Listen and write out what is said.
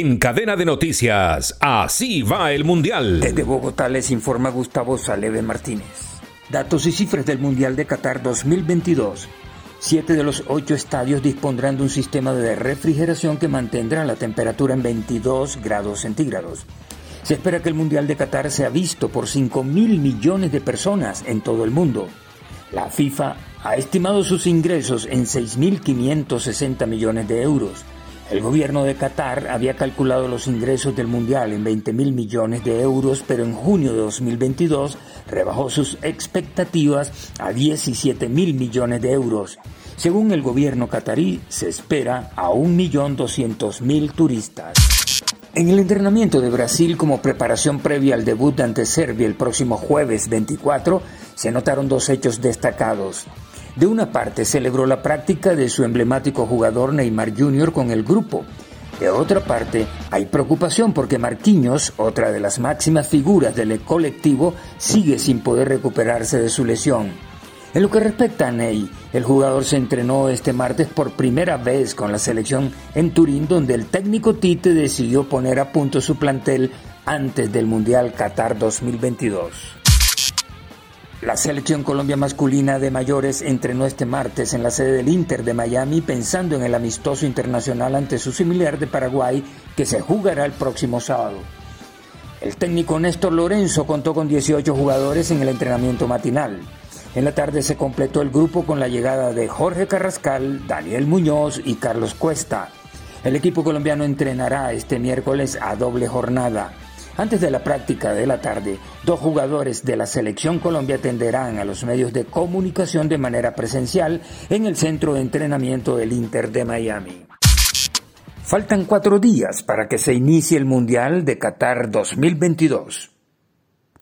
En cadena de noticias, así va el Mundial. Desde Bogotá les informa Gustavo Saleve Martínez. Datos y cifras del Mundial de Qatar 2022. Siete de los ocho estadios dispondrán de un sistema de refrigeración que mantendrá la temperatura en 22 grados centígrados. Se espera que el Mundial de Qatar sea visto por 5 mil millones de personas en todo el mundo. La FIFA ha estimado sus ingresos en 6.560 millones de euros el gobierno de Qatar había calculado los ingresos del Mundial en 20 mil millones de euros, pero en junio de 2022 rebajó sus expectativas a 17 mil millones de euros. Según el gobierno catarí, se espera a 1.200.000 turistas. En el entrenamiento de Brasil como preparación previa al debut ante Serbia el próximo jueves 24, se notaron dos hechos destacados. De una parte celebró la práctica de su emblemático jugador Neymar Jr. con el grupo. De otra parte, hay preocupación porque Marquinhos, otra de las máximas figuras del colectivo, sigue sin poder recuperarse de su lesión. En lo que respecta a Ney, el jugador se entrenó este martes por primera vez con la selección en Turín, donde el técnico Tite decidió poner a punto su plantel antes del Mundial Qatar 2022. La selección Colombia masculina de mayores entrenó este martes en la sede del Inter de Miami pensando en el amistoso internacional ante su similar de Paraguay que se jugará el próximo sábado. El técnico Néstor Lorenzo contó con 18 jugadores en el entrenamiento matinal. En la tarde se completó el grupo con la llegada de Jorge Carrascal, Daniel Muñoz y Carlos Cuesta. El equipo colombiano entrenará este miércoles a doble jornada. Antes de la práctica de la tarde, dos jugadores de la selección Colombia atenderán a los medios de comunicación de manera presencial en el centro de entrenamiento del Inter de Miami. Faltan cuatro días para que se inicie el Mundial de Qatar 2022.